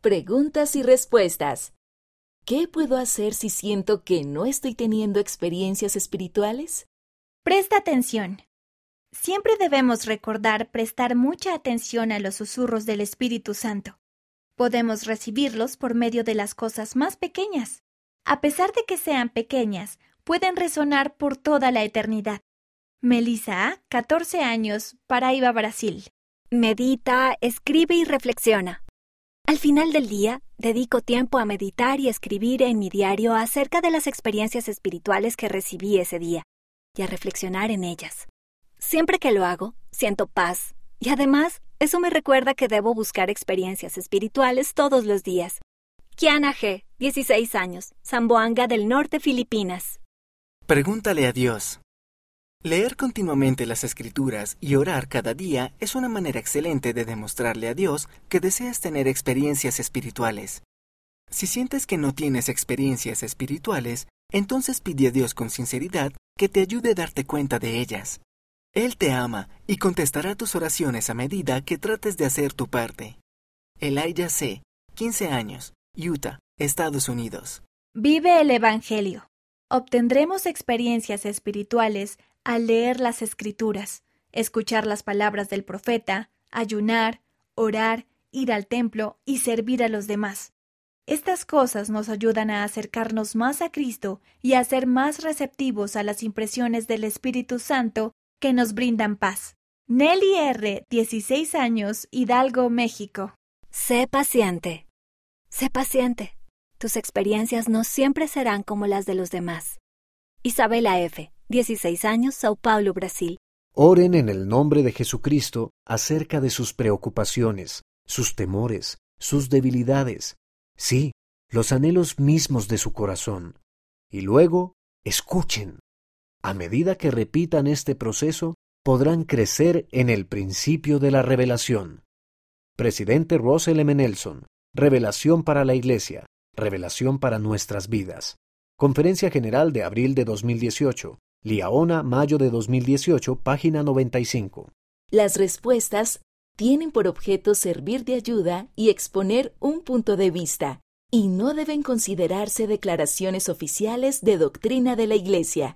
Preguntas y respuestas. ¿Qué puedo hacer si siento que no estoy teniendo experiencias espirituales? Presta atención. Siempre debemos recordar prestar mucha atención a los susurros del Espíritu Santo. Podemos recibirlos por medio de las cosas más pequeñas. A pesar de que sean pequeñas, pueden resonar por toda la eternidad. Melissa, 14 años, Paraíba, Brasil. Medita, escribe y reflexiona. Al final del día, dedico tiempo a meditar y escribir en mi diario acerca de las experiencias espirituales que recibí ese día y a reflexionar en ellas. Siempre que lo hago, siento paz y además eso me recuerda que debo buscar experiencias espirituales todos los días. Kiana G., 16 años, Zamboanga del Norte, Filipinas. Pregúntale a Dios. Leer continuamente las escrituras y orar cada día es una manera excelente de demostrarle a Dios que deseas tener experiencias espirituales. Si sientes que no tienes experiencias espirituales, entonces pide a Dios con sinceridad que te ayude a darte cuenta de ellas. Él te ama y contestará tus oraciones a medida que trates de hacer tu parte. Elijah C., 15 años, Utah, Estados Unidos. Vive el Evangelio. Obtendremos experiencias espirituales al leer las escrituras, escuchar las palabras del profeta, ayunar, orar, ir al templo y servir a los demás. Estas cosas nos ayudan a acercarnos más a Cristo y a ser más receptivos a las impresiones del Espíritu Santo que nos brindan paz. Nelly R., 16 años, Hidalgo, México. Sé paciente. Sé paciente. Tus experiencias no siempre serán como las de los demás. Isabela F., 16 años, Sao Paulo, Brasil. Oren en el nombre de Jesucristo acerca de sus preocupaciones, sus temores, sus debilidades, sí, los anhelos mismos de su corazón. Y luego, escuchen. A medida que repitan este proceso, podrán crecer en el principio de la revelación. Presidente Russell M. Nelson, Revelación para la Iglesia, Revelación para nuestras vidas. Conferencia General de abril de 2018. Liaona, mayo de 2018, página 95. Las respuestas tienen por objeto servir de ayuda y exponer un punto de vista, y no deben considerarse declaraciones oficiales de doctrina de la Iglesia.